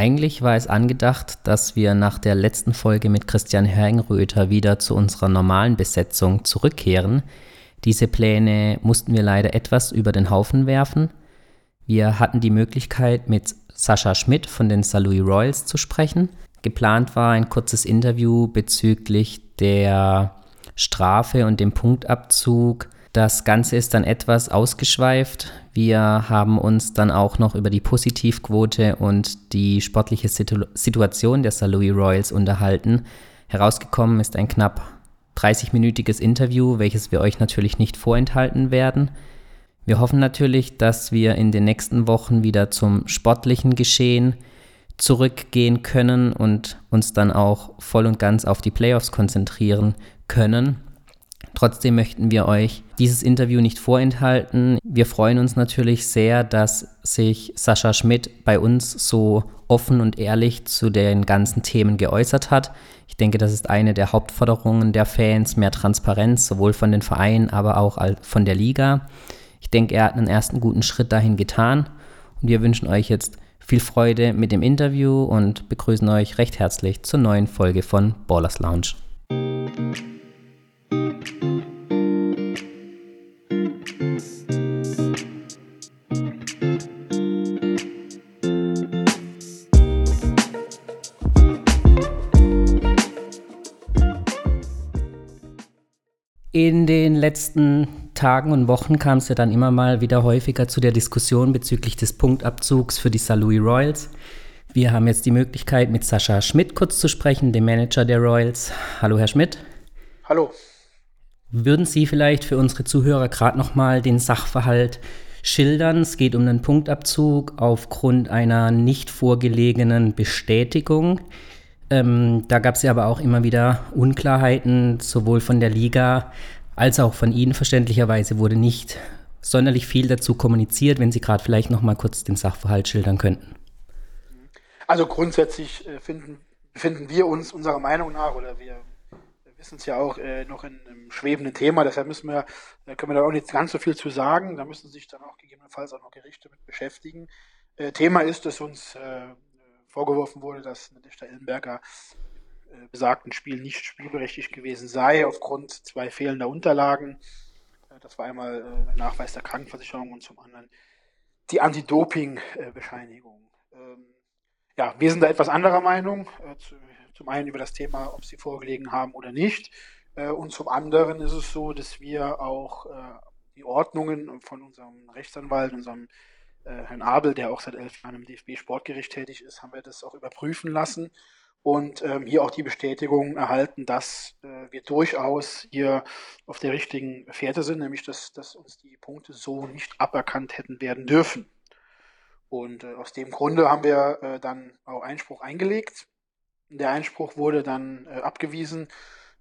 Eigentlich war es angedacht, dass wir nach der letzten Folge mit Christian Herrenröther wieder zu unserer normalen Besetzung zurückkehren. Diese Pläne mussten wir leider etwas über den Haufen werfen. Wir hatten die Möglichkeit, mit Sascha Schmidt von den St. Louis Royals zu sprechen. Geplant war ein kurzes Interview bezüglich der Strafe und dem Punktabzug das Ganze ist dann etwas ausgeschweift. Wir haben uns dann auch noch über die Positivquote und die sportliche Situ Situation der St. Louis Royals unterhalten. Herausgekommen ist ein knapp 30-minütiges Interview, welches wir euch natürlich nicht vorenthalten werden. Wir hoffen natürlich, dass wir in den nächsten Wochen wieder zum sportlichen Geschehen zurückgehen können und uns dann auch voll und ganz auf die Playoffs konzentrieren können. Trotzdem möchten wir euch dieses Interview nicht vorenthalten. Wir freuen uns natürlich sehr, dass sich Sascha Schmidt bei uns so offen und ehrlich zu den ganzen Themen geäußert hat. Ich denke, das ist eine der Hauptforderungen der Fans, mehr Transparenz, sowohl von den Vereinen, aber auch von der Liga. Ich denke, er hat einen ersten guten Schritt dahin getan und wir wünschen euch jetzt viel Freude mit dem Interview und begrüßen euch recht herzlich zur neuen Folge von Ballers Lounge. In den letzten Tagen und Wochen kam es ja dann immer mal wieder häufiger zu der Diskussion bezüglich des Punktabzugs für die St. Louis Royals. Wir haben jetzt die Möglichkeit, mit Sascha Schmidt kurz zu sprechen, dem Manager der Royals. Hallo, Herr Schmidt. Hallo. Würden Sie vielleicht für unsere Zuhörer gerade nochmal den Sachverhalt schildern? Es geht um einen Punktabzug aufgrund einer nicht vorgelegenen Bestätigung. Ähm, da gab es ja aber auch immer wieder Unklarheiten, sowohl von der Liga als auch von Ihnen verständlicherweise wurde nicht sonderlich viel dazu kommuniziert, wenn Sie gerade vielleicht noch mal kurz den Sachverhalt schildern könnten. Also grundsätzlich äh, finden, befinden wir uns unserer Meinung nach oder wir wissen es ja auch äh, noch in einem schwebenden Thema, deshalb müssen wir, da können wir da auch nicht ganz so viel zu sagen, da müssen sich dann auch gegebenenfalls auch noch Gerichte mit beschäftigen. Äh, Thema ist, dass uns äh, vorgeworfen wurde, dass Nadeshda Illenberger äh, besagten Spiel nicht spielberechtigt gewesen sei, aufgrund zwei fehlender Unterlagen. Äh, das war einmal äh, Nachweis der Krankenversicherung und zum anderen die Anti-Doping-Bescheinigung. Ähm, ja, wir sind da etwas anderer Meinung. Äh, zu, zum einen über das Thema, ob sie vorgelegen haben oder nicht. Äh, und zum anderen ist es so, dass wir auch äh, die Ordnungen von unserem Rechtsanwalt, unserem äh, Herrn Abel, der auch seit elf Jahren im DFB-Sportgericht tätig ist, haben wir das auch überprüfen lassen und ähm, hier auch die Bestätigung erhalten, dass wir durchaus hier auf der richtigen Fährte sind, nämlich dass, dass uns die Punkte so nicht aberkannt hätten werden dürfen. Und aus dem Grunde haben wir dann auch Einspruch eingelegt. Der Einspruch wurde dann äh, abgewiesen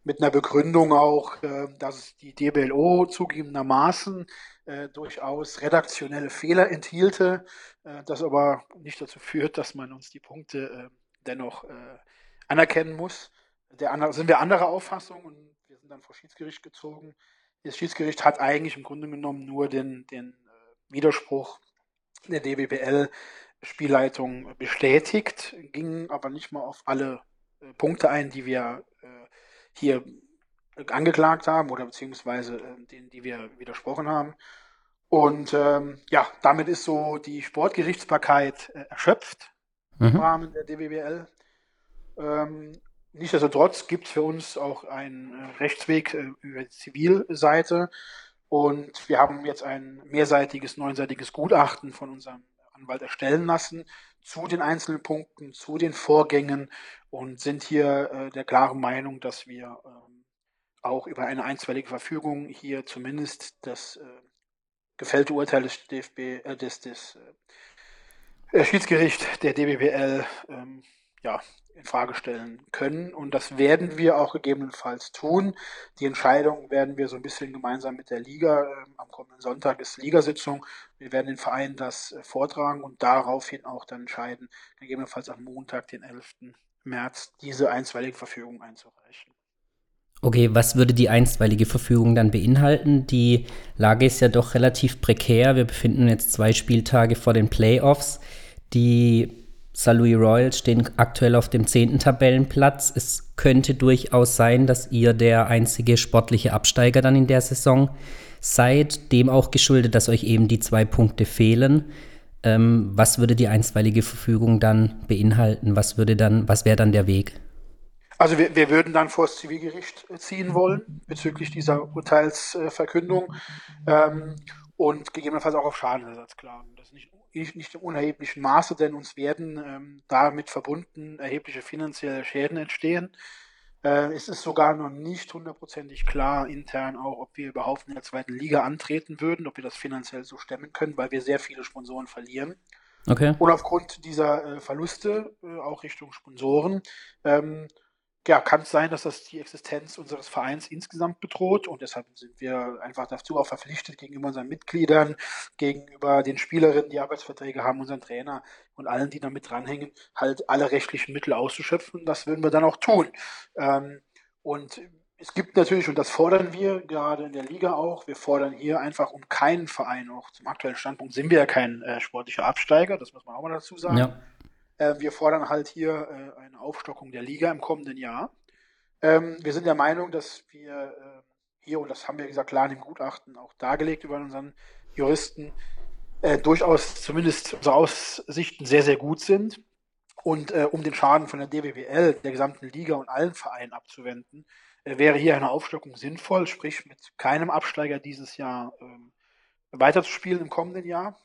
mit einer Begründung auch, äh, dass die DBLO zugegebenermaßen äh, durchaus redaktionelle Fehler enthielte, äh, das aber nicht dazu führt, dass man uns die Punkte äh, dennoch äh, anerkennen muss. Der andere, sind wir anderer Auffassung und wir sind dann vor Schiedsgericht gezogen. Das Schiedsgericht hat eigentlich im Grunde genommen nur den, den Widerspruch der DBBL Spielleitung bestätigt, ging aber nicht mal auf alle Punkte ein, die wir hier angeklagt haben oder beziehungsweise äh, denen, die wir widersprochen haben. Und ähm, ja, damit ist so die Sportgerichtsbarkeit äh, erschöpft mhm. im Rahmen der DWBL. Ähm, nichtsdestotrotz gibt es für uns auch einen äh, Rechtsweg äh, über die Zivilseite. Und wir haben jetzt ein mehrseitiges, neunseitiges Gutachten von unserem Anwalt erstellen lassen zu den einzelnen Punkten, zu den Vorgängen und sind hier äh, der klaren Meinung, dass wir ähm, auch über eine einstweilige Verfügung hier zumindest das äh, gefällte Urteil des DFB, äh, des, des äh, Schiedsgericht der DBBL ähm, ja, in Frage stellen können. Und das werden wir auch gegebenenfalls tun. Die Entscheidung werden wir so ein bisschen gemeinsam mit der Liga. Äh, am kommenden Sonntag ist Ligasitzung. Wir werden den Verein das äh, vortragen und daraufhin auch dann entscheiden, gegebenenfalls am Montag, den 11. März, diese einstweilige Verfügung einzureichen. Okay, was würde die einstweilige Verfügung dann beinhalten? Die Lage ist ja doch relativ prekär. Wir befinden jetzt zwei Spieltage vor den Playoffs. Die St. Louis Royals stehen aktuell auf dem zehnten Tabellenplatz. Es könnte durchaus sein, dass ihr der einzige sportliche Absteiger dann in der Saison seid, dem auch geschuldet, dass euch eben die zwei Punkte fehlen. Ähm, was würde die einstweilige Verfügung dann beinhalten? Was was wäre dann der Weg? Also wir, wir würden dann vor das Zivilgericht ziehen wollen bezüglich dieser Urteilsverkündung ähm, und gegebenenfalls auch auf Schadenersatz klagen. Das ist nicht, nicht im unerheblichen Maße, denn uns werden ähm, damit verbunden erhebliche finanzielle Schäden entstehen. Äh, es ist sogar noch nicht hundertprozentig klar intern auch, ob wir überhaupt in der zweiten Liga antreten würden, ob wir das finanziell so stemmen können, weil wir sehr viele Sponsoren verlieren. Okay. Und aufgrund dieser äh, Verluste, äh, auch Richtung Sponsoren, ähm, ja, kann es sein, dass das die Existenz unseres Vereins insgesamt bedroht und deshalb sind wir einfach dazu auch verpflichtet gegenüber unseren Mitgliedern, gegenüber den Spielerinnen, die Arbeitsverträge haben, unseren Trainer und allen, die da mit dranhängen, halt alle rechtlichen Mittel auszuschöpfen. Das würden wir dann auch tun. Ähm, und es gibt natürlich, und das fordern wir gerade in der Liga auch, wir fordern hier einfach um keinen Verein, auch zum aktuellen Standpunkt sind wir ja kein äh, sportlicher Absteiger, das muss man auch mal dazu sagen. Ja. Äh, wir fordern halt hier äh, eine Aufstockung der Liga im kommenden Jahr. Ähm, wir sind der Meinung, dass wir äh, hier, und das haben wir gesagt, klar in dem Gutachten auch dargelegt über unseren Juristen, äh, durchaus zumindest unsere Aussichten sehr, sehr gut sind. Und um den Schaden von der DWBL, der gesamten Liga und allen Vereinen abzuwenden, wäre hier eine Aufstockung sinnvoll, sprich mit keinem Absteiger dieses Jahr ähm, weiterzuspielen im kommenden Jahr,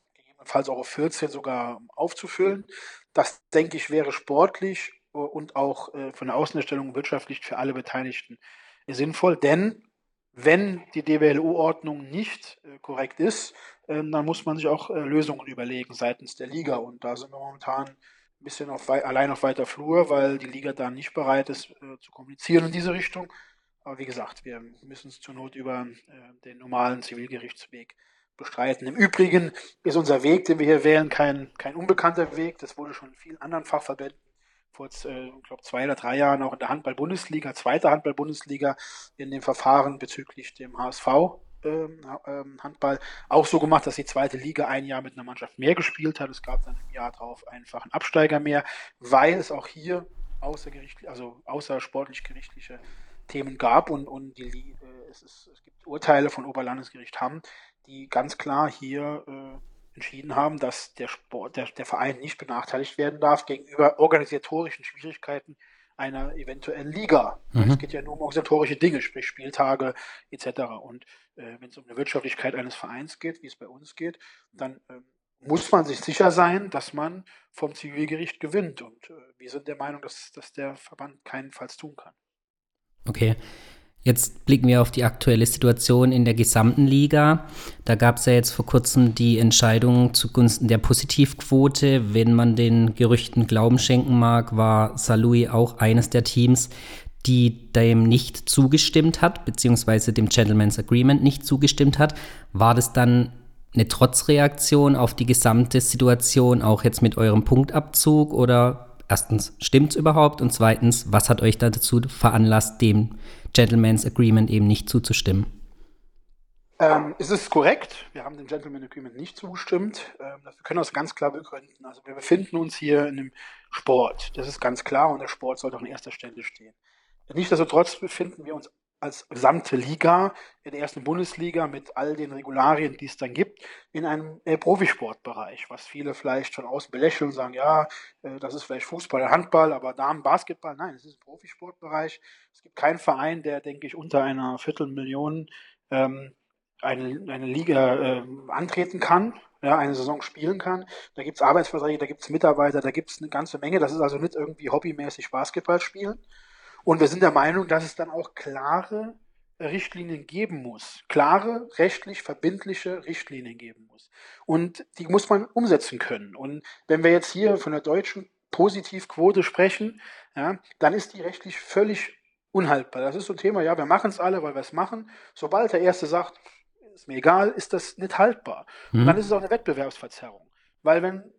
gegebenenfalls auch auf 14 sogar aufzufüllen. Das, denke ich, wäre sportlich äh, und auch äh, von der Außendarstellung wirtschaftlich für alle Beteiligten sinnvoll, denn wenn die DWLU-Ordnung nicht äh, korrekt ist, dann muss man sich auch Lösungen überlegen seitens der Liga. Und da sind wir momentan ein bisschen auf, allein auf weiter Flur, weil die Liga da nicht bereit ist zu kommunizieren in diese Richtung. Aber wie gesagt, wir müssen es zur Not über den normalen Zivilgerichtsweg bestreiten. Im Übrigen ist unser Weg, den wir hier wählen, kein, kein unbekannter Weg. Das wurde schon in vielen anderen Fachverbänden vor, äh, glaube, zwei oder drei Jahren auch in der Handball-Bundesliga, zweite Handball-Bundesliga, in dem Verfahren bezüglich dem HSV ähm, ähm, Handball auch so gemacht, dass die zweite Liga ein Jahr mit einer Mannschaft mehr gespielt hat. Es gab dann im Jahr darauf einfach einen Absteiger mehr, weil es auch hier außergerichtlich, also außersportlich gerichtliche Themen gab und, und die, äh, es, ist, es gibt Urteile von Oberlandesgericht Hamm, die ganz klar hier äh, entschieden haben, dass der Sport, der, der Verein nicht benachteiligt werden darf gegenüber organisatorischen Schwierigkeiten einer eventuellen Liga. Mhm. Es geht ja nur um organisatorische Dinge, sprich Spieltage etc. Und äh, wenn es um eine Wirtschaftlichkeit eines Vereins geht, wie es bei uns geht, dann äh, muss man sich sicher sein, dass man vom Zivilgericht gewinnt. Und äh, wir sind der Meinung, dass, dass der Verband keinenfalls tun kann. Okay. Jetzt blicken wir auf die aktuelle Situation in der gesamten Liga. Da gab es ja jetzt vor kurzem die Entscheidung zugunsten der Positivquote. Wenn man den Gerüchten Glauben schenken mag, war Salui auch eines der Teams, die dem nicht zugestimmt hat, beziehungsweise dem Gentleman's Agreement nicht zugestimmt hat. War das dann eine Trotzreaktion auf die gesamte Situation, auch jetzt mit eurem Punktabzug? Oder erstens, stimmt es überhaupt? Und zweitens, was hat euch dazu veranlasst, dem Gentleman's Agreement eben nicht zuzustimmen. Ähm, es ist korrekt, wir haben dem Gentleman Agreement nicht zugestimmt. Ähm, wir können das ganz klar begründen. Also wir befinden uns hier in einem Sport, das ist ganz klar und der Sport sollte auch an erster Stelle stehen. Nichtsdestotrotz befinden wir uns als gesamte Liga in der ersten Bundesliga mit all den Regularien, die es dann gibt, in einem äh, Profisportbereich, was viele vielleicht von außen belächeln und sagen, ja, äh, das ist vielleicht Fußball Handball, aber Damen Basketball, nein, es ist ein Profisportbereich. Es gibt keinen Verein, der, denke ich, unter einer Viertelmillion ähm, eine, eine Liga äh, antreten kann, ja, eine Saison spielen kann. Da gibt es Arbeitsverträge, da gibt es Mitarbeiter, da gibt es eine ganze Menge. Das ist also nicht irgendwie hobbymäßig Basketball spielen, und wir sind der Meinung, dass es dann auch klare Richtlinien geben muss. Klare, rechtlich verbindliche Richtlinien geben muss. Und die muss man umsetzen können. Und wenn wir jetzt hier von der deutschen Positivquote sprechen, ja, dann ist die rechtlich völlig unhaltbar. Das ist so ein Thema, ja, wir machen es alle, weil wir es machen. Sobald der Erste sagt, ist mir egal, ist das nicht haltbar. Mhm. Und dann ist es auch eine Wettbewerbsverzerrung. Weil wenn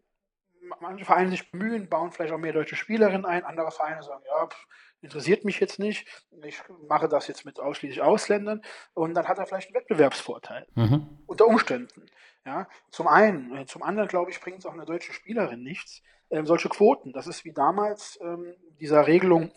manche Vereine sich bemühen, bauen vielleicht auch mehr deutsche Spielerinnen ein, andere Vereine sagen, ja, pff, interessiert mich jetzt nicht, ich mache das jetzt mit ausschließlich Ausländern und dann hat er vielleicht einen Wettbewerbsvorteil mhm. unter Umständen. Ja, zum einen, zum anderen glaube ich, bringt es auch einer deutschen Spielerin nichts, ähm, solche Quoten. Das ist wie damals ähm, dieser Regelung,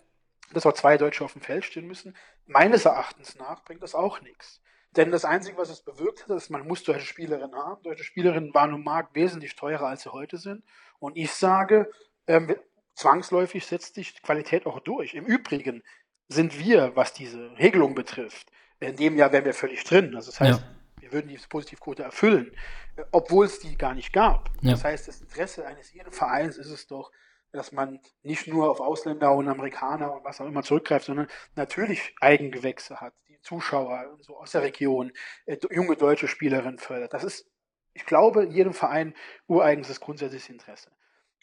dass auch zwei Deutsche auf dem Feld stehen müssen. Meines Erachtens nach bringt das auch nichts. Denn das Einzige, was es bewirkt hat, ist, man muss deutsche Spielerinnen haben. Deutsche Spielerinnen waren im Markt wesentlich teurer, als sie heute sind. Und ich sage, ähm, zwangsläufig setzt sich die Qualität auch durch. Im Übrigen sind wir, was diese Regelung betrifft, in dem Jahr wären wir völlig drin. Also das heißt, ja. wir würden diese Positivquote erfüllen, obwohl es die gar nicht gab. Ja. Das heißt, das Interesse eines jeden Vereins ist es doch, dass man nicht nur auf Ausländer und Amerikaner und was auch immer zurückgreift, sondern natürlich Eigengewächse hat, die Zuschauer so aus der Region, äh, junge deutsche Spielerinnen fördert. Das ist, ich glaube, in jedem Verein ureigenes grundsätzliches Interesse.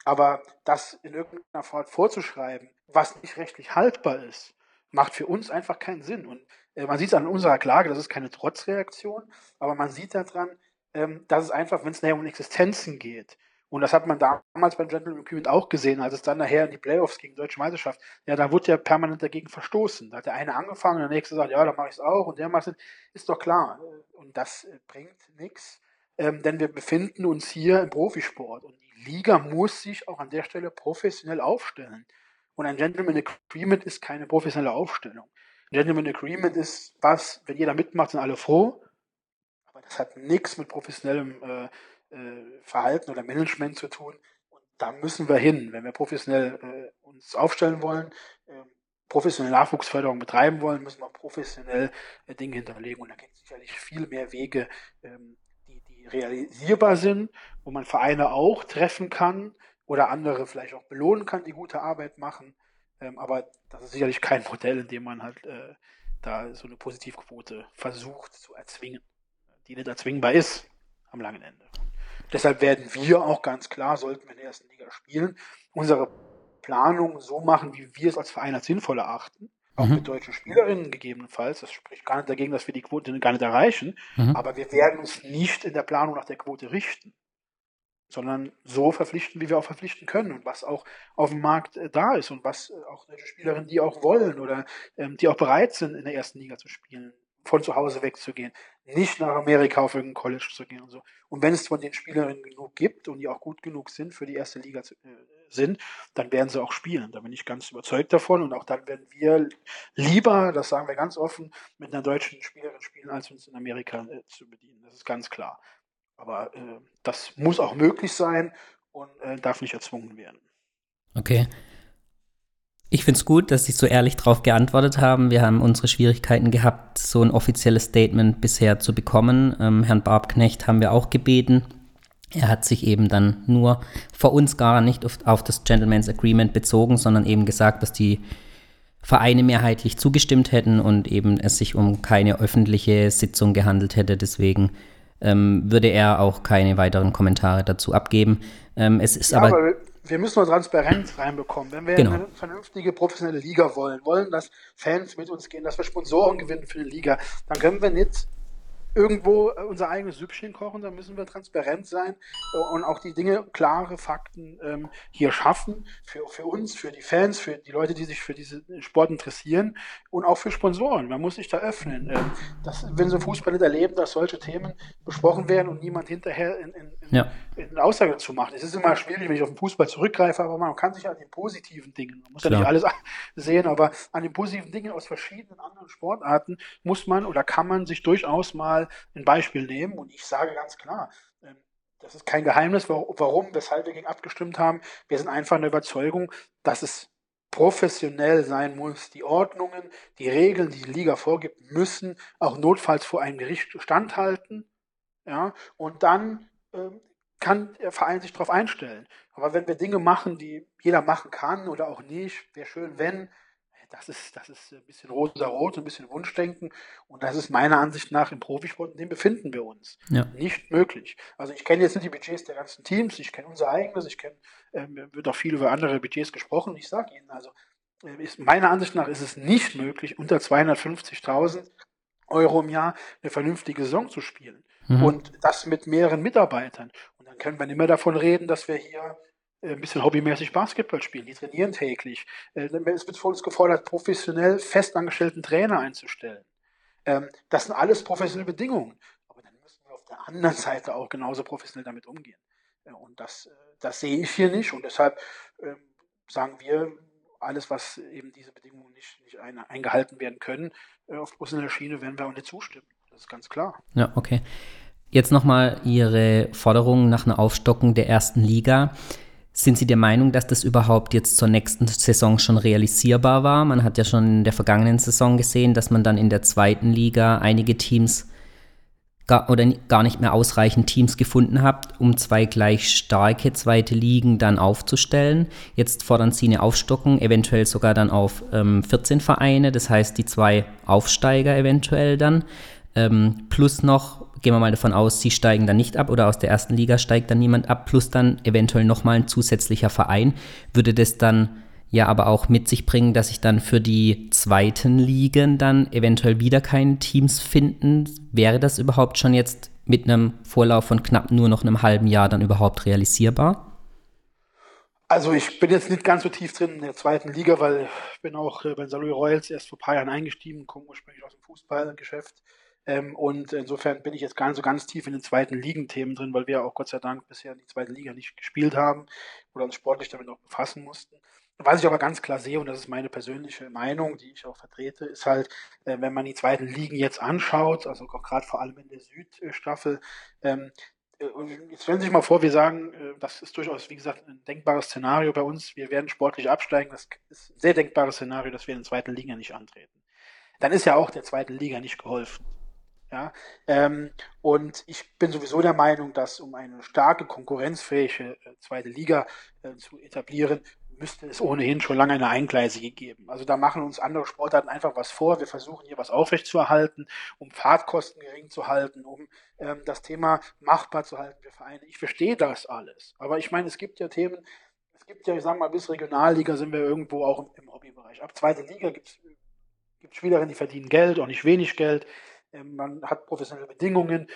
Aber das in irgendeiner Form vorzuschreiben, was nicht rechtlich haltbar ist, macht für uns einfach keinen Sinn. Und äh, man sieht es an unserer Klage, das ist keine Trotzreaktion, aber man sieht daran, ähm, dass es einfach, wenn es nachher um Existenzen geht, und das hat man damals beim Gentleman Agreement auch gesehen, als es dann nachher in die Playoffs gegen Deutsche Meisterschaft, ja, da wurde ja permanent dagegen verstoßen. Da hat der eine angefangen, der nächste sagt, ja, dann mache ich es auch und der macht es. Ist doch klar. Und das äh, bringt nichts, ähm, denn wir befinden uns hier im Profisport und die Liga muss sich auch an der Stelle professionell aufstellen. Und ein Gentleman Agreement ist keine professionelle Aufstellung. Ein Gentleman Agreement ist was, wenn jeder mitmacht, sind alle froh. Aber das hat nichts mit professionellem äh, äh, Verhalten oder Management zu tun. Und da müssen wir hin, wenn wir professionell äh, uns aufstellen wollen, äh, professionelle Nachwuchsförderung betreiben wollen, müssen wir professionell äh, Dinge hinterlegen. Und da gibt es sicherlich viel mehr Wege, ähm, realisierbar sind, wo man Vereine auch treffen kann oder andere vielleicht auch belohnen kann, die gute Arbeit machen. Ähm, aber das ist sicherlich kein Modell, in dem man halt äh, da so eine Positivquote versucht zu erzwingen, die nicht erzwingbar ist am langen Ende. Deshalb werden wir auch ganz klar, sollten wir in der ersten Liga spielen, unsere Planung so machen, wie wir es als Verein als sinnvoll erachten. Auch mhm. mit deutschen Spielerinnen gegebenenfalls. Das spricht gar nicht dagegen, dass wir die Quote gar nicht erreichen. Mhm. Aber wir werden uns nicht in der Planung nach der Quote richten sondern so verpflichten, wie wir auch verpflichten können und was auch auf dem Markt äh, da ist und was äh, auch solche Spielerinnen, die auch wollen oder ähm, die auch bereit sind, in der ersten Liga zu spielen, von zu Hause wegzugehen, nicht nach Amerika auf irgendein College zu gehen und so. Und wenn es von den Spielerinnen genug gibt und die auch gut genug sind für die erste Liga zu, äh, sind, dann werden sie auch spielen. Da bin ich ganz überzeugt davon und auch dann werden wir lieber, das sagen wir ganz offen, mit einer deutschen Spielerin spielen, als uns in Amerika äh, zu bedienen. Das ist ganz klar. Aber äh, das muss auch möglich sein und äh, darf nicht erzwungen werden. Okay. Ich finde es gut, dass Sie so ehrlich darauf geantwortet haben. Wir haben unsere Schwierigkeiten gehabt, so ein offizielles Statement bisher zu bekommen. Ähm, Herrn Barbknecht haben wir auch gebeten. Er hat sich eben dann nur vor uns gar nicht auf, auf das Gentleman's Agreement bezogen, sondern eben gesagt, dass die Vereine mehrheitlich zugestimmt hätten und eben es sich um keine öffentliche Sitzung gehandelt hätte. Deswegen ähm, würde er auch keine weiteren Kommentare dazu abgeben. Ähm, es ist ja, aber, aber wir müssen nur Transparenz reinbekommen. Wenn wir genau. eine vernünftige professionelle Liga wollen, wollen, dass Fans mit uns gehen, dass wir Sponsoren gewinnen für die Liga, dann können wir nicht irgendwo unser eigenes Süppchen kochen, da müssen wir transparent sein äh, und auch die Dinge, klare Fakten ähm, hier schaffen für, für uns, für die Fans, für die Leute, die sich für diesen Sport interessieren und auch für Sponsoren. Man muss sich da öffnen. Ähm, das, wenn sie Fußball nicht erleben, dass solche Themen besprochen werden und niemand hinterher in, in, in, ja. in Aussagen zu machen. Es ist immer schwierig, wenn ich auf den Fußball zurückgreife, aber man kann sich an den positiven Dingen, man muss Klar. ja nicht alles sehen, aber an den positiven Dingen aus verschiedenen anderen Sportarten muss man oder kann man sich durchaus mal ein Beispiel nehmen. Und ich sage ganz klar, ähm, das ist kein Geheimnis, warum, weshalb wir gegen abgestimmt haben. Wir sind einfach in der Überzeugung, dass es professionell sein muss. Die Ordnungen, die Regeln, die die Liga vorgibt, müssen auch notfalls vor einem Gericht standhalten. Ja, und dann kann der Verein sich darauf einstellen. Aber wenn wir Dinge machen, die jeder machen kann oder auch nicht, wäre schön, wenn, das ist, das ist ein bisschen rosa-rot, ein bisschen Wunschdenken. Und das ist meiner Ansicht nach im Profisport, in dem befinden wir uns. Ja. Nicht möglich. Also ich kenne jetzt nicht die Budgets der ganzen Teams, ich kenne unser eigenes, ich kenne, ähm, wird auch viel über andere Budgets gesprochen. Ich sage Ihnen, also äh, ist, meiner Ansicht nach ist es nicht möglich, unter 250.000 Euro im Jahr eine vernünftige Saison zu spielen. Mhm. Und das mit mehreren Mitarbeitern. Und dann können wir nicht mehr davon reden, dass wir hier äh, ein bisschen hobbymäßig Basketball spielen. Die trainieren täglich. Äh, es wird von uns gefordert, professionell festangestellten Trainer einzustellen. Ähm, das sind alles professionelle Bedingungen. Aber dann müssen wir auf der anderen Seite auch genauso professionell damit umgehen. Und das, das sehe ich hier nicht und deshalb ähm, sagen wir, alles, was eben diese Bedingungen nicht, nicht ein, eingehalten werden können, auf professioneller Schiene, werden wir auch nicht zustimmen. Das ist ganz klar. Ja, okay. Jetzt nochmal Ihre Forderung nach einer Aufstockung der ersten Liga. Sind Sie der Meinung, dass das überhaupt jetzt zur nächsten Saison schon realisierbar war? Man hat ja schon in der vergangenen Saison gesehen, dass man dann in der zweiten Liga einige Teams gar, oder gar nicht mehr ausreichend Teams gefunden hat, um zwei gleich starke zweite Ligen dann aufzustellen. Jetzt fordern Sie eine Aufstockung, eventuell sogar dann auf ähm, 14 Vereine, das heißt die zwei Aufsteiger eventuell dann. Ähm, plus noch gehen wir mal davon aus, sie steigen dann nicht ab oder aus der ersten Liga steigt dann niemand ab, plus dann eventuell nochmal ein zusätzlicher Verein, würde das dann ja aber auch mit sich bringen, dass sich dann für die zweiten Ligen dann eventuell wieder keine Teams finden. Wäre das überhaupt schon jetzt mit einem Vorlauf von knapp nur noch einem halben Jahr dann überhaupt realisierbar? Also ich bin jetzt nicht ganz so tief drin in der zweiten Liga, weil ich bin auch äh, bei Saloy Royals erst vor ein paar Jahren eingestiegen, komme ursprünglich aus dem Fußballgeschäft. Ähm, und insofern bin ich jetzt gar nicht so ganz tief in den zweiten Ligenthemen drin, weil wir auch Gott sei Dank bisher in die zweite Liga nicht gespielt haben oder uns sportlich damit noch befassen mussten. Was ich aber ganz klar sehe, und das ist meine persönliche Meinung, die ich auch vertrete, ist halt, äh, wenn man die zweiten Ligen jetzt anschaut, also gerade vor allem in der Südstaffel, ähm, äh, jetzt stellen Sie sich mal vor, wir sagen, äh, das ist durchaus, wie gesagt, ein denkbares Szenario bei uns. Wir werden sportlich absteigen. Das ist ein sehr denkbares Szenario, dass wir in der zweiten Liga nicht antreten. Dann ist ja auch der zweiten Liga nicht geholfen. Ja, ähm, und ich bin sowieso der Meinung, dass um eine starke, konkurrenzfähige äh, zweite Liga äh, zu etablieren, müsste es ohnehin schon lange eine Eingleisige geben. Also da machen uns andere Sportarten einfach was vor. Wir versuchen hier was aufrechtzuerhalten, um Fahrtkosten gering zu halten, um ähm, das Thema machbar zu halten für Vereine. Ich verstehe das alles. Aber ich meine, es gibt ja Themen, es gibt ja, ich sage mal, bis Regionalliga sind wir irgendwo auch im, im Hobbybereich. Ab zweite Liga gibt es Spielerinnen, die verdienen Geld, auch nicht wenig Geld. Ähm, man hat professionelle Bedingungen,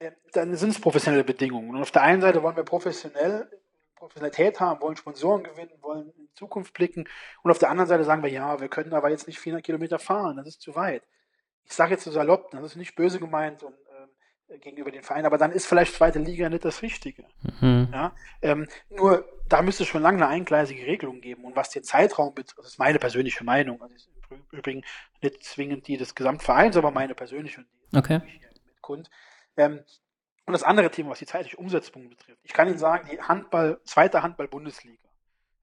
ähm, dann sind es professionelle Bedingungen. Und auf der einen Seite wollen wir professionell Professionalität haben, wollen Sponsoren gewinnen, wollen in Zukunft blicken. Und auf der anderen Seite sagen wir, ja, wir können aber jetzt nicht 400 Kilometer fahren, das ist zu weit. Ich sage jetzt so salopp, das ist nicht böse gemeint und äh, gegenüber den Vereinen, aber dann ist vielleicht zweite Liga nicht das Richtige. Mhm. Ja? Ähm, nur da müsste es schon lange eine eingleisige Regelung geben. Und was den Zeitraum betrifft, das ist meine persönliche Meinung, also im Übrigen nicht zwingend die des Gesamtvereins, aber meine persönliche und die okay. mit Kund. Ähm, und das andere Thema, was die zeitliche Umsetzung betrifft. Ich kann Ihnen sagen, die Handball, zweite Handball-Bundesliga.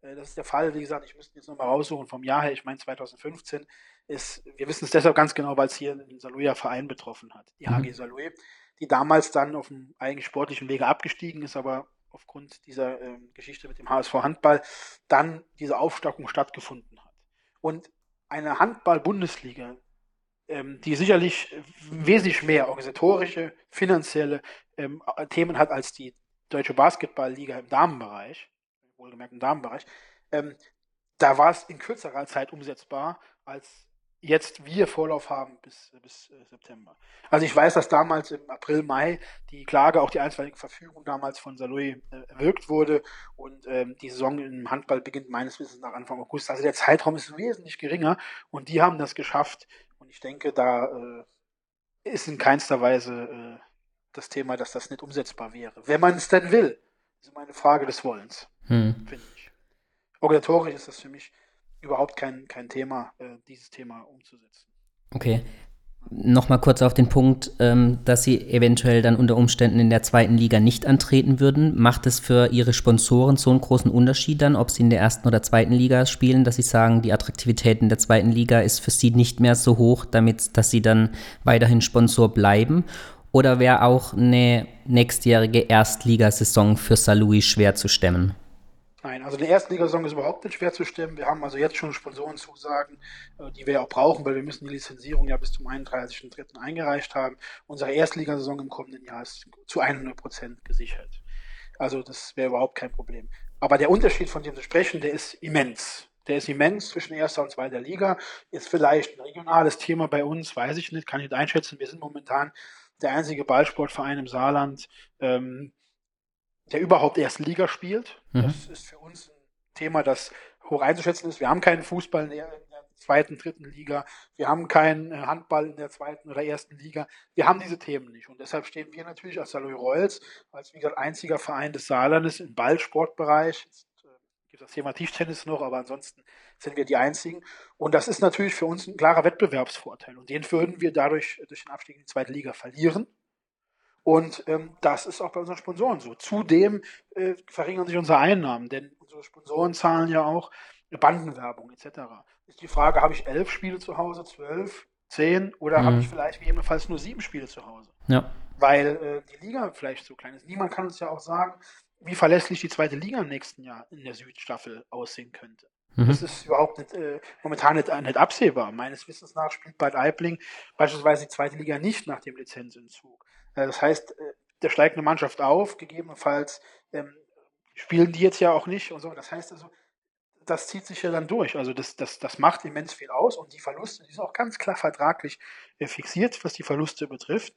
Äh, das ist der Fall, wie gesagt, ich müsste jetzt nochmal raussuchen vom Jahr her, ich meine 2015 ist, wir wissen es deshalb ganz genau, weil es hier den Saluja Verein betroffen hat, die HG mhm. Saluja, die damals dann auf dem eigentlich sportlichen Wege abgestiegen ist, aber aufgrund dieser äh, Geschichte mit dem HSV Handball dann diese Aufstockung stattgefunden hat. Und eine Handball-Bundesliga, ähm, die sicherlich wesentlich mehr organisatorische, finanzielle ähm, Themen hat als die Deutsche Basketballliga im Damenbereich, wohlgemerkt im Damenbereich, ähm, da war es in kürzerer Zeit umsetzbar als jetzt wir Vorlauf haben bis, bis äh, September. Also ich weiß, dass damals im April, Mai die Klage, auch die einstweilige Verfügung damals von Saloy äh, erwirkt wurde und ähm, die Saison im Handball beginnt meines Wissens nach Anfang August. Also der Zeitraum ist wesentlich geringer und die haben das geschafft und ich denke, da äh, ist in keinster Weise äh, das Thema, dass das nicht umsetzbar wäre. Wenn man es denn will, ist immer eine Frage des Wollens, hm. finde ich. Organisatorisch ist das für mich überhaupt kein, kein Thema, äh, dieses Thema umzusetzen. Okay. Nochmal kurz auf den Punkt, ähm, dass Sie eventuell dann unter Umständen in der zweiten Liga nicht antreten würden. Macht es für Ihre Sponsoren so einen großen Unterschied dann, ob Sie in der ersten oder zweiten Liga spielen, dass Sie sagen, die Attraktivität in der zweiten Liga ist für Sie nicht mehr so hoch, damit, dass Sie dann weiterhin Sponsor bleiben? Oder wäre auch eine nächstjährige Erstligasaison für Salui schwer zu stemmen? Nein, also die Erstligasaison ist überhaupt nicht schwer zu stemmen. Wir haben also jetzt schon Sponsorenzusagen, äh, die wir ja auch brauchen, weil wir müssen die Lizenzierung ja bis zum 31.03. eingereicht haben. Unsere Erstligasaison im kommenden Jahr ist zu 100 Prozent gesichert. Also das wäre überhaupt kein Problem. Aber der Unterschied, von dem Sie sprechen, der ist immens. Der ist immens zwischen erster und zweiter Liga. Ist vielleicht ein regionales Thema bei uns, weiß ich nicht, kann ich nicht einschätzen. Wir sind momentan der einzige Ballsportverein im Saarland, ähm, der überhaupt erste Liga spielt. Mhm. Das ist für uns ein Thema, das hoch einzuschätzen ist. Wir haben keinen Fußball in der, zweiten, dritten Liga. Wir haben keinen äh, Handball in der zweiten oder ersten Liga. Wir haben diese Themen nicht. Und deshalb stehen wir natürlich als Saloy Royals, als wie gesagt einziger Verein des Saarlandes im Ballsportbereich. Jetzt äh, gibt das Thema Tischtennis noch, aber ansonsten sind wir die einzigen. Und das ist natürlich für uns ein klarer Wettbewerbsvorteil. Und den würden wir dadurch durch den Abstieg in die zweite Liga verlieren. Und ähm, das ist auch bei unseren Sponsoren so. Zudem äh, verringern sich unsere Einnahmen, denn unsere Sponsoren zahlen ja auch Bandenwerbung etc. Ist die Frage, habe ich elf Spiele zu Hause, zwölf, zehn oder mhm. habe ich vielleicht gegebenenfalls nur sieben Spiele zu Hause? Ja. Weil äh, die Liga vielleicht so klein ist. Niemand kann uns ja auch sagen, wie verlässlich die zweite Liga im nächsten Jahr in der Südstaffel aussehen könnte. Mhm. Das ist überhaupt nicht, äh, momentan nicht, nicht, absehbar. Meines Wissens nach spielt Bad Aibling beispielsweise die zweite Liga nicht nach dem Lizenzentzug. Äh, das heißt, äh, der steigt eine Mannschaft auf, gegebenenfalls ähm, spielen die jetzt ja auch nicht und so. Das heißt also, das zieht sich ja dann durch. Also das, das, das macht immens viel aus und die Verluste, die sind auch ganz klar vertraglich äh, fixiert, was die Verluste betrifft.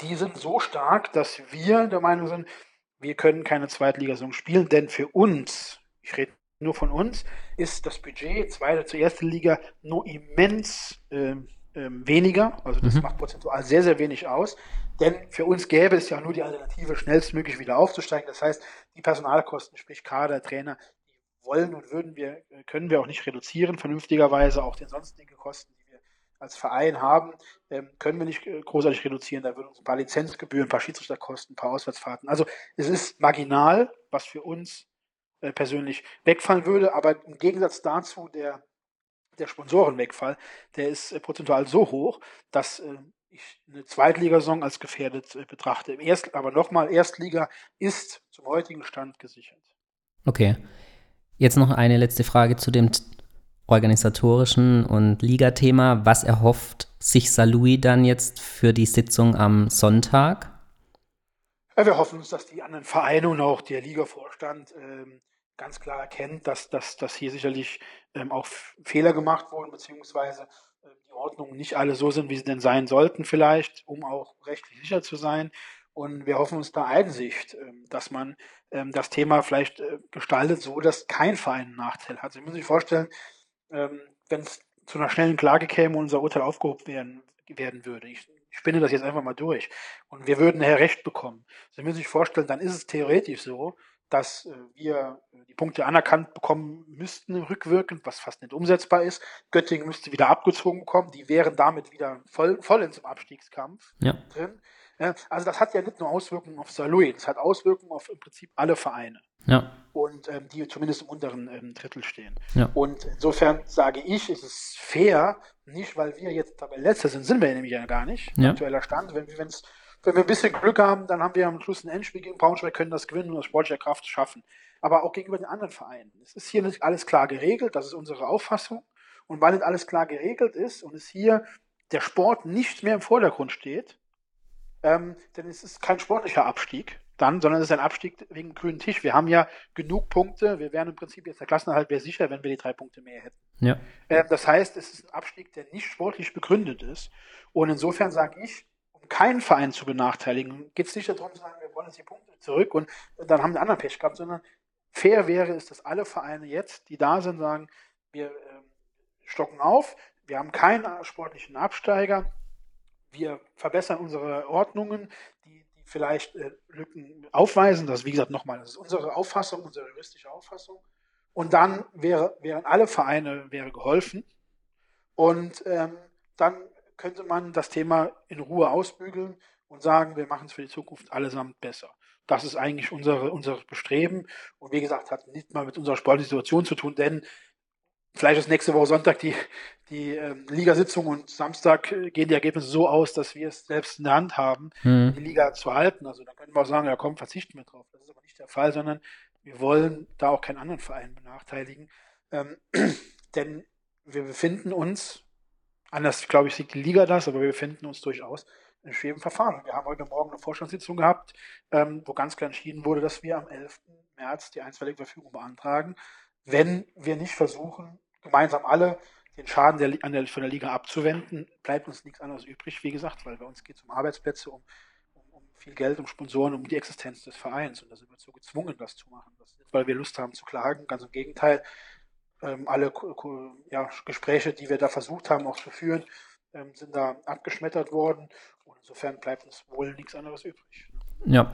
Die sind so stark, dass wir der Meinung sind, wir können keine Zweitligasaison spielen, denn für uns, ich rede nur von uns, ist das Budget zweite zur ersten Liga nur immens äh, äh, weniger. Also das mhm. macht prozentual sehr, sehr wenig aus. Denn für uns gäbe es ja nur die Alternative, schnellstmöglich wieder aufzusteigen. Das heißt, die Personalkosten, sprich Kader, Trainer, die wollen und würden wir, äh, können wir auch nicht reduzieren, vernünftigerweise auch den sonstigen Kosten, die wir als Verein haben, ähm, können wir nicht äh, großartig reduzieren. Da würden uns ein paar Lizenzgebühren, ein paar Schiedsrichterkosten, ein paar Auswärtsfahrten. Also es ist marginal, was für uns äh, persönlich wegfallen würde, aber im Gegensatz dazu der der Sponsorenwegfall, der ist prozentual so hoch, dass ich eine Zweitligasaison als gefährdet äh, betrachte. Im Erst, aber nochmal, Erstliga ist zum heutigen Stand gesichert. Okay. Jetzt noch eine letzte Frage zu dem organisatorischen und Ligathema. Was erhofft sich Salui dann jetzt für die Sitzung am Sonntag? Ja, wir hoffen uns, dass die anderen Vereine und auch der Ligavorstand ähm, ganz klar erkennt, dass, dass, dass hier sicherlich ähm, auch Fehler gemacht wurden, beziehungsweise die Ordnungen nicht alle so sind, wie sie denn sein sollten vielleicht, um auch rechtlich sicher zu sein. Und wir hoffen uns da Einsicht, ähm, dass man ähm, das Thema vielleicht äh, gestaltet, so dass kein Verein einen Nachteil hat. Sie müssen sich vorstellen, ähm, wenn es zu einer schnellen Klage käme und unser Urteil aufgehoben werden, werden würde. Ich spinne das jetzt einfach mal durch. Und wir würden nachher Recht bekommen. Sie müssen sich vorstellen, dann ist es theoretisch so, dass äh, wir äh, die Punkte anerkannt bekommen müssten rückwirkend, was fast nicht umsetzbar ist. Göttingen müsste wieder abgezogen bekommen, die wären damit wieder voll, vollends im Abstiegskampf ja. drin. Also das hat ja nicht nur Auswirkungen auf Saarlouis, das hat Auswirkungen auf im Prinzip alle Vereine. Ja. Und ähm, die zumindest im unteren ähm, Drittel stehen. Ja. Und insofern sage ich, ist es fair, nicht weil wir jetzt Tabellenletzter sind, sind wir nämlich ja gar nicht. Ja. Aktueller Stand, wenn es wenn wir ein bisschen Glück haben, dann haben wir am Schluss ein Endspiel gegen Braunschweig, können das gewinnen und aus sportlicher Kraft schaffen. Aber auch gegenüber den anderen Vereinen. Es ist hier nicht alles klar geregelt, das ist unsere Auffassung. Und weil nicht alles klar geregelt ist und es hier der Sport nicht mehr im Vordergrund steht, ähm, denn es ist kein sportlicher Abstieg dann, sondern es ist ein Abstieg wegen dem grünen Tisch. Wir haben ja genug Punkte. Wir wären im Prinzip jetzt der Klassenerhalt wäre sicher, wenn wir die drei Punkte mehr hätten. Ja. Äh, das heißt, es ist ein Abstieg, der nicht sportlich begründet ist. Und insofern sage ich, keinen Verein zu benachteiligen. Geht es nicht darum zu sagen, wir wollen jetzt die Punkte zurück und dann haben die anderen Pech gehabt, sondern fair wäre es, dass alle Vereine jetzt, die da sind, sagen, wir äh, stocken auf, wir haben keinen sportlichen Absteiger, wir verbessern unsere Ordnungen, die, die vielleicht äh, Lücken aufweisen. Das, wie gesagt, nochmal, das ist unsere Auffassung, unsere juristische Auffassung. Und dann wäre, wären alle Vereine wäre geholfen. Und ähm, dann könnte man das Thema in Ruhe ausbügeln und sagen, wir machen es für die Zukunft allesamt besser. Das ist eigentlich unsere, unser Bestreben. Und wie gesagt, hat nicht mal mit unserer sportlichen Situation zu tun, denn vielleicht ist nächste Woche Sonntag die, die ähm, Ligasitzung und Samstag äh, gehen die Ergebnisse so aus, dass wir es selbst in der Hand haben, mhm. die Liga zu halten. Also da können wir auch sagen, ja komm, verzichten wir drauf. Das ist aber nicht der Fall, sondern wir wollen da auch keinen anderen Verein benachteiligen. Ähm, denn wir befinden uns Anders, glaube ich, sieht die Liga das, aber wir befinden uns durchaus in schweren Verfahren. Wir haben heute Morgen eine Vorstandssitzung gehabt, ähm, wo ganz klar entschieden wurde, dass wir am 11. März die einstweilige Verfügung beantragen, wenn wir nicht versuchen, gemeinsam alle den Schaden der, der, von der Liga abzuwenden, bleibt uns nichts anderes übrig, wie gesagt, weil bei uns geht es um Arbeitsplätze, um, um, um, viel Geld, um Sponsoren, um die Existenz des Vereins. Und da sind wir so gezwungen, das zu machen. Das weil wir Lust haben zu klagen, ganz im Gegenteil alle ja, Gespräche, die wir da versucht haben, auch zu führen, ähm, sind da abgeschmettert worden. Und insofern bleibt uns wohl nichts anderes übrig. Ja.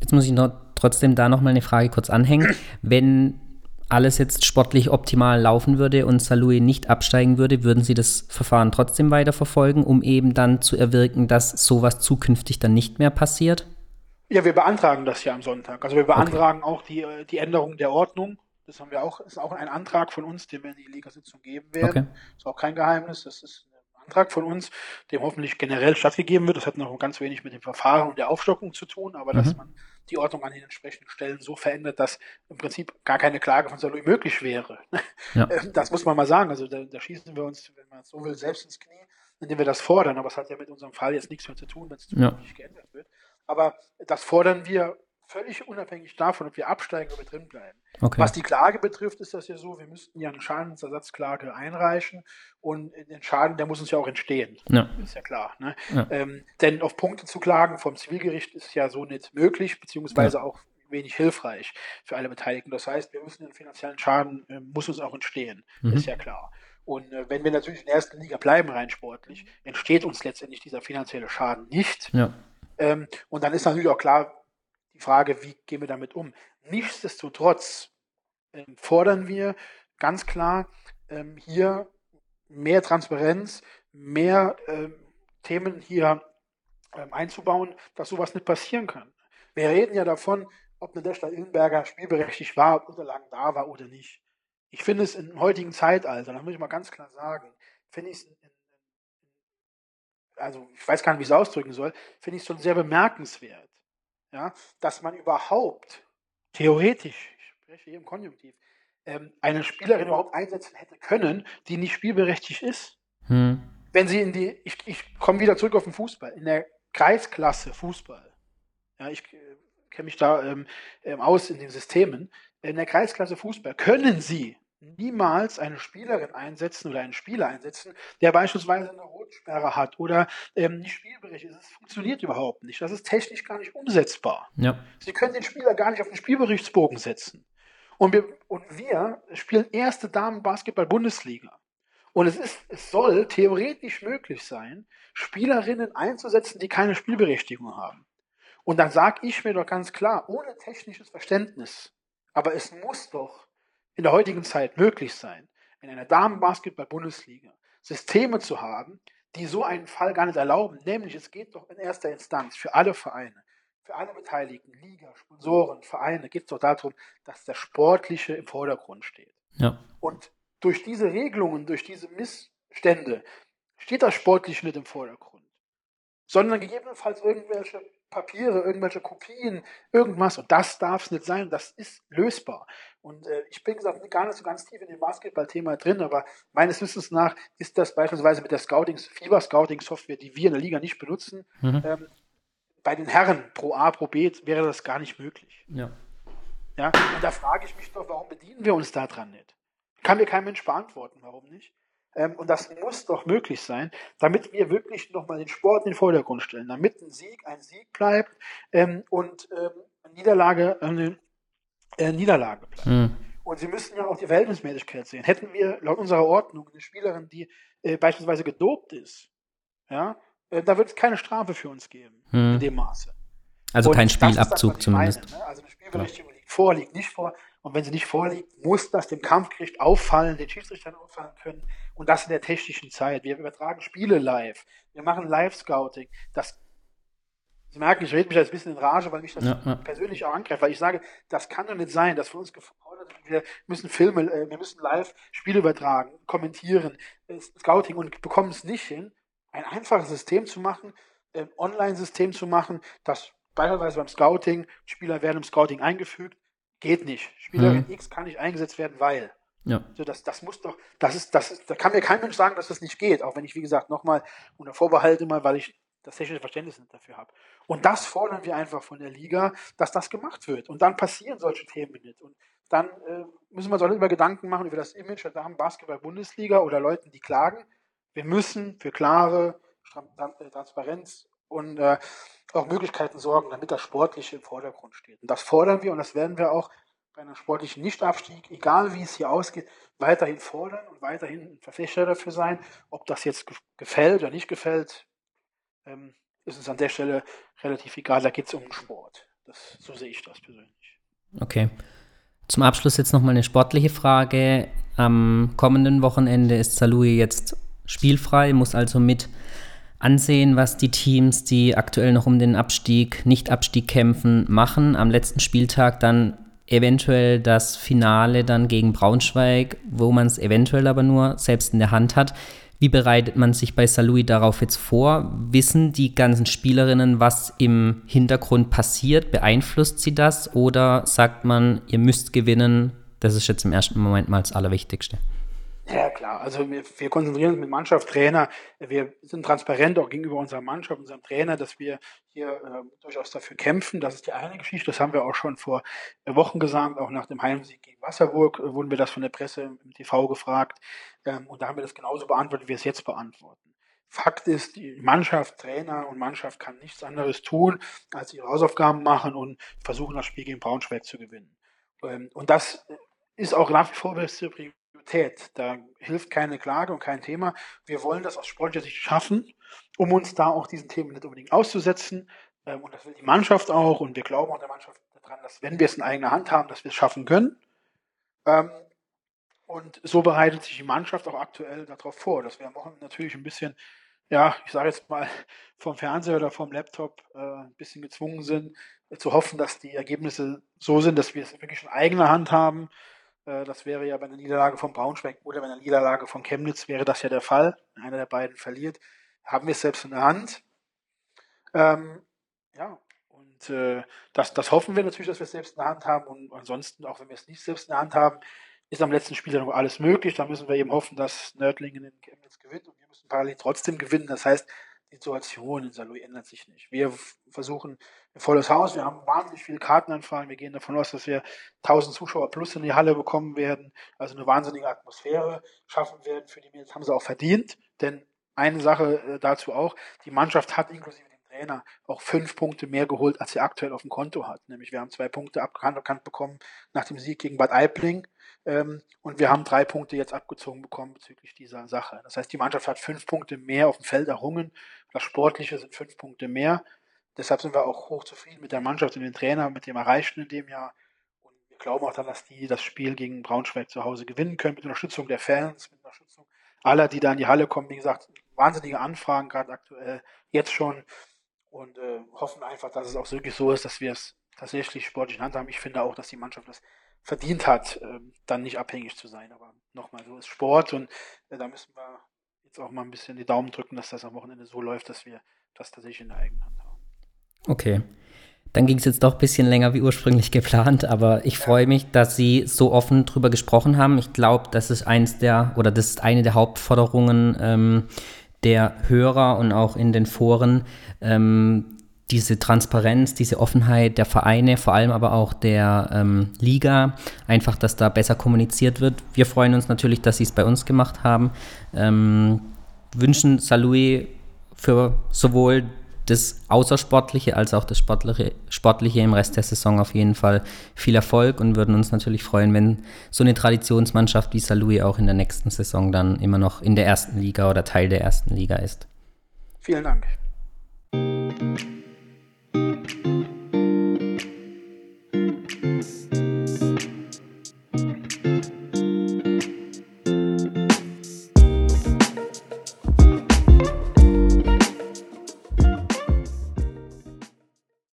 Jetzt muss ich noch trotzdem da noch mal eine Frage kurz anhängen. Wenn alles jetzt sportlich optimal laufen würde und Saloui nicht absteigen würde, würden Sie das Verfahren trotzdem weiterverfolgen, um eben dann zu erwirken, dass sowas zukünftig dann nicht mehr passiert? Ja, wir beantragen das ja am Sonntag. Also wir beantragen okay. auch die, die Änderung der Ordnung. Das haben wir auch, ist auch ein Antrag von uns, den wir in die Ligasitzung geben werden. Okay. Ist auch kein Geheimnis. Das ist ein Antrag von uns, dem hoffentlich generell stattgegeben wird. Das hat noch ganz wenig mit dem Verfahren und der Aufstockung zu tun, aber mhm. dass man die Ordnung an den entsprechenden Stellen so verändert, dass im Prinzip gar keine Klage von Saloui möglich wäre. Ja. Ähm, das muss man mal sagen. Also da, da schießen wir uns, wenn man so will, selbst ins Knie, indem wir das fordern. Aber es hat ja mit unserem Fall jetzt nichts mehr zu tun, wenn es ja. geändert wird. Aber das fordern wir völlig unabhängig davon, ob wir absteigen oder drin bleiben. Okay. Was die Klage betrifft, ist das ja so, wir müssten ja eine Schadensersatzklage einreichen und den Schaden, der muss uns ja auch entstehen. Ja. Ist ja klar. Ne? Ja. Ähm, denn auf Punkte zu klagen vom Zivilgericht ist ja so nicht möglich, beziehungsweise ja. auch wenig hilfreich für alle Beteiligten. Das heißt, wir müssen den finanziellen Schaden, äh, muss uns auch entstehen. Mhm. Ist ja klar. Und äh, wenn wir natürlich in der ersten Liga bleiben, rein sportlich, entsteht uns letztendlich dieser finanzielle Schaden nicht. Ja. Ähm, und dann ist natürlich auch klar, die Frage, wie gehen wir damit um? Nichtsdestotrotz ähm, fordern wir ganz klar ähm, hier mehr Transparenz, mehr ähm, Themen hier einzubauen, dass sowas nicht passieren kann. Wir reden ja davon, ob eine Desta Illenberger spielberechtigt war, ob Unterlagen da war oder nicht. Ich finde es im heutigen Zeitalter, das muss ich mal ganz klar sagen, finde ich es, also ich weiß gar nicht, wie ich es ausdrücken soll, finde ich es schon sehr bemerkenswert, ja, dass man überhaupt theoretisch, ich spreche hier im Konjunktiv, ähm, eine Spielerin überhaupt einsetzen hätte können, die nicht spielberechtigt ist. Hm. Wenn sie in die, ich, ich komme wieder zurück auf den Fußball, in der Kreisklasse Fußball, ja, ich äh, kenne mich da ähm, ähm, aus in den Systemen, in der Kreisklasse Fußball können sie niemals eine Spielerin einsetzen oder einen Spieler einsetzen, der beispielsweise eine Rotsperre hat oder ähm, nicht spielberechtigt ist. Das funktioniert überhaupt nicht. Das ist technisch gar nicht umsetzbar. Ja. Sie können den Spieler gar nicht auf den Spielberichtsbogen setzen. Und wir, und wir spielen erste Damen-Basketball-Bundesliga. Und es, ist, es soll theoretisch möglich sein, Spielerinnen einzusetzen, die keine Spielberechtigung haben. Und dann sage ich mir doch ganz klar, ohne technisches Verständnis, aber es muss doch in der heutigen Zeit möglich sein, in einer Damenbasketball-Bundesliga Systeme zu haben, die so einen Fall gar nicht erlauben. Nämlich, es geht doch in erster Instanz für alle Vereine, für alle Beteiligten, Liga, Sponsoren, Vereine, geht es doch darum, dass der Sportliche im Vordergrund steht. Ja. Und durch diese Regelungen, durch diese Missstände steht das Sportliche nicht im Vordergrund, sondern gegebenenfalls irgendwelche Papiere, irgendwelche Kopien, irgendwas. Und das darf es nicht sein. Das ist lösbar. Und äh, ich bin gesagt gar nicht so ganz tief in dem Basketball-Thema drin, aber meines Wissens nach ist das beispielsweise mit der Scouting, Fieber-Scouting-Software, die wir in der Liga nicht benutzen, mhm. ähm, bei den Herren Pro A, Pro B wäre das gar nicht möglich. Ja. Ja, und da frage ich mich doch, warum bedienen wir uns daran nicht? Kann mir kein Mensch beantworten, warum nicht? Ähm, und das muss doch möglich sein, damit wir wirklich nochmal den Sport in den Vordergrund stellen, damit ein Sieg ein Sieg bleibt ähm, und ähm, Niederlage eine äh, Niederlage bleibt. Mhm. Und Sie müssen ja auch die Verhältnismäßigkeit sehen. Hätten wir laut unserer Ordnung eine Spielerin, die äh, beispielsweise gedopt ist, ja, äh, da wird es keine Strafe für uns geben mhm. in dem Maße. Also und kein Spielabzug zumindest. Meine, ne? Also eine Spielberechtigung liegt vor, liegt nicht vor. Und wenn sie nicht vorliegt, muss das dem Kampfgericht auffallen, den Schiedsrichtern auffallen können. Und das in der technischen Zeit. Wir übertragen Spiele live. Wir machen Live-Scouting. Das Sie merken, ich rede mich jetzt ein bisschen in Rage, weil mich das ja, ja. persönlich auch angreift, weil ich sage, das kann doch nicht sein, dass von uns gefordert wird, wir müssen Filme, äh, wir müssen live Spiele übertragen, kommentieren, äh, Scouting und bekommen es nicht hin, ein einfaches System zu machen, ein Online-System zu machen, das beispielsweise beim Scouting, Spieler werden im Scouting eingefügt, geht nicht. Spielerin mhm. X kann nicht eingesetzt werden, weil. Ja. So, das, das muss doch, das ist, das ist, da kann mir kein Mensch sagen, dass das nicht geht, auch wenn ich, wie gesagt, nochmal unter Vorbehalt immer, weil ich das technische Verständnis nicht dafür habe. Und das fordern wir einfach von der Liga, dass das gemacht wird. Und dann passieren solche Themen nicht. Und dann äh, müssen wir uns auch nicht über Gedanken machen über das Image der Damen-Basketball-Bundesliga oder Leuten, die klagen. Wir müssen für klare Transparenz und äh, auch Möglichkeiten sorgen, damit das Sportliche im Vordergrund steht. Und das fordern wir und das werden wir auch bei einem sportlichen Nichtabstieg, egal wie es hier ausgeht, weiterhin fordern und weiterhin ein Verfechter dafür sein. Ob das jetzt gefällt oder nicht gefällt, ähm, ist uns an der Stelle relativ egal. Da geht es um den Sport. Das, so sehe ich das persönlich. Okay. Zum Abschluss jetzt nochmal eine sportliche Frage. Am kommenden Wochenende ist Salui jetzt spielfrei, muss also mit ansehen, was die Teams, die aktuell noch um den Abstieg, Nicht-Abstieg kämpfen, machen. Am letzten Spieltag dann eventuell das Finale dann gegen Braunschweig, wo man es eventuell aber nur selbst in der Hand hat. Wie bereitet man sich bei Salui darauf jetzt vor? Wissen die ganzen Spielerinnen, was im Hintergrund passiert? Beeinflusst sie das? Oder sagt man, ihr müsst gewinnen? Das ist jetzt im ersten Moment mal das Allerwichtigste. Ja, klar. Also wir, wir konzentrieren uns mit Mannschaft, Trainer. Wir sind transparent auch gegenüber unserer Mannschaft, unserem Trainer, dass wir hier äh, durchaus dafür kämpfen. Das ist die eine Geschichte. Das haben wir auch schon vor Wochen gesagt. Auch nach dem Heimsieg gegen Wasserburg äh, wurden wir das von der Presse im TV gefragt. Ähm, und da haben wir das genauso beantwortet, wie wir es jetzt beantworten. Fakt ist, die Mannschaft, Trainer und Mannschaft kann nichts anderes tun, als ihre Hausaufgaben machen und versuchen, das Spiel gegen Braunschweig zu gewinnen. Ähm, und das ist auch nach wie vor beste Priorität. Da hilft keine Klage und kein Thema. Wir wollen das aus sportlicher Sicht schaffen, um uns da auch diesen Themen nicht unbedingt auszusetzen. Ähm, und das will die Mannschaft auch. Und wir glauben auch der Mannschaft daran, dass wenn wir es in eigener Hand haben, dass wir es schaffen können. Ähm, und so bereitet sich die Mannschaft auch aktuell darauf vor, dass wir am Wochenende natürlich ein bisschen, ja, ich sage jetzt mal, vom Fernseher oder vom Laptop äh, ein bisschen gezwungen sind, äh, zu hoffen, dass die Ergebnisse so sind, dass wir es wirklich in eigener Hand haben das wäre ja bei einer Niederlage von Braunschweig oder bei einer Niederlage von Chemnitz wäre das ja der Fall. Einer der beiden verliert, haben wir es selbst in der Hand. Ähm, ja, und äh, das, das hoffen wir natürlich, dass wir es selbst in der Hand haben. Und ansonsten, auch wenn wir es nicht selbst in der Hand haben, ist am letzten Spiel ja noch alles möglich. Da müssen wir eben hoffen, dass Nördlingen in Chemnitz gewinnt und wir müssen parallel trotzdem gewinnen. Das heißt, Situation in Saloy ändert sich nicht. Wir versuchen ein volles Haus, wir haben wahnsinnig viele Kartenanfragen, wir gehen davon aus, dass wir 1000 Zuschauer plus in die Halle bekommen werden, also eine wahnsinnige Atmosphäre schaffen werden für die Mädels, haben sie auch verdient, denn eine Sache äh, dazu auch, die Mannschaft hat inklusive dem Trainer auch fünf Punkte mehr geholt, als sie aktuell auf dem Konto hat. Nämlich wir haben zwei Punkte abgekannt bekommen nach dem Sieg gegen Bad Aibling und wir haben drei Punkte jetzt abgezogen bekommen bezüglich dieser Sache. Das heißt, die Mannschaft hat fünf Punkte mehr auf dem Feld errungen. Das Sportliche sind fünf Punkte mehr. Deshalb sind wir auch hochzufrieden mit der Mannschaft und dem Trainer, mit dem Erreichten in dem Jahr. Und wir glauben auch dann, dass die das Spiel gegen Braunschweig zu Hause gewinnen können, mit Unterstützung der Fans, mit Unterstützung aller, die da in die Halle kommen. Wie gesagt, wahnsinnige Anfragen gerade aktuell, jetzt schon. Und äh, hoffen einfach, dass es auch wirklich so ist, dass wir es tatsächlich sportlich in Hand haben. Ich finde auch, dass die Mannschaft das verdient hat, ähm, dann nicht abhängig zu sein. Aber nochmal, so ist Sport und äh, da müssen wir jetzt auch mal ein bisschen die Daumen drücken, dass das am Wochenende so läuft, dass wir das tatsächlich in der eigenen Hand haben. Okay. Dann ging es jetzt doch ein bisschen länger wie ursprünglich geplant, aber ich freue mich, dass Sie so offen drüber gesprochen haben. Ich glaube, das ist eins der oder das ist eine der Hauptforderungen ähm, der Hörer und auch in den Foren, ähm, diese Transparenz, diese Offenheit der Vereine, vor allem aber auch der ähm, Liga, einfach, dass da besser kommuniziert wird. Wir freuen uns natürlich, dass sie es bei uns gemacht haben. Ähm, wünschen Salui für sowohl das Außersportliche als auch das Sportliche, Sportliche im Rest der Saison auf jeden Fall viel Erfolg und würden uns natürlich freuen, wenn so eine Traditionsmannschaft wie Salui auch in der nächsten Saison dann immer noch in der ersten Liga oder Teil der ersten Liga ist. Vielen Dank.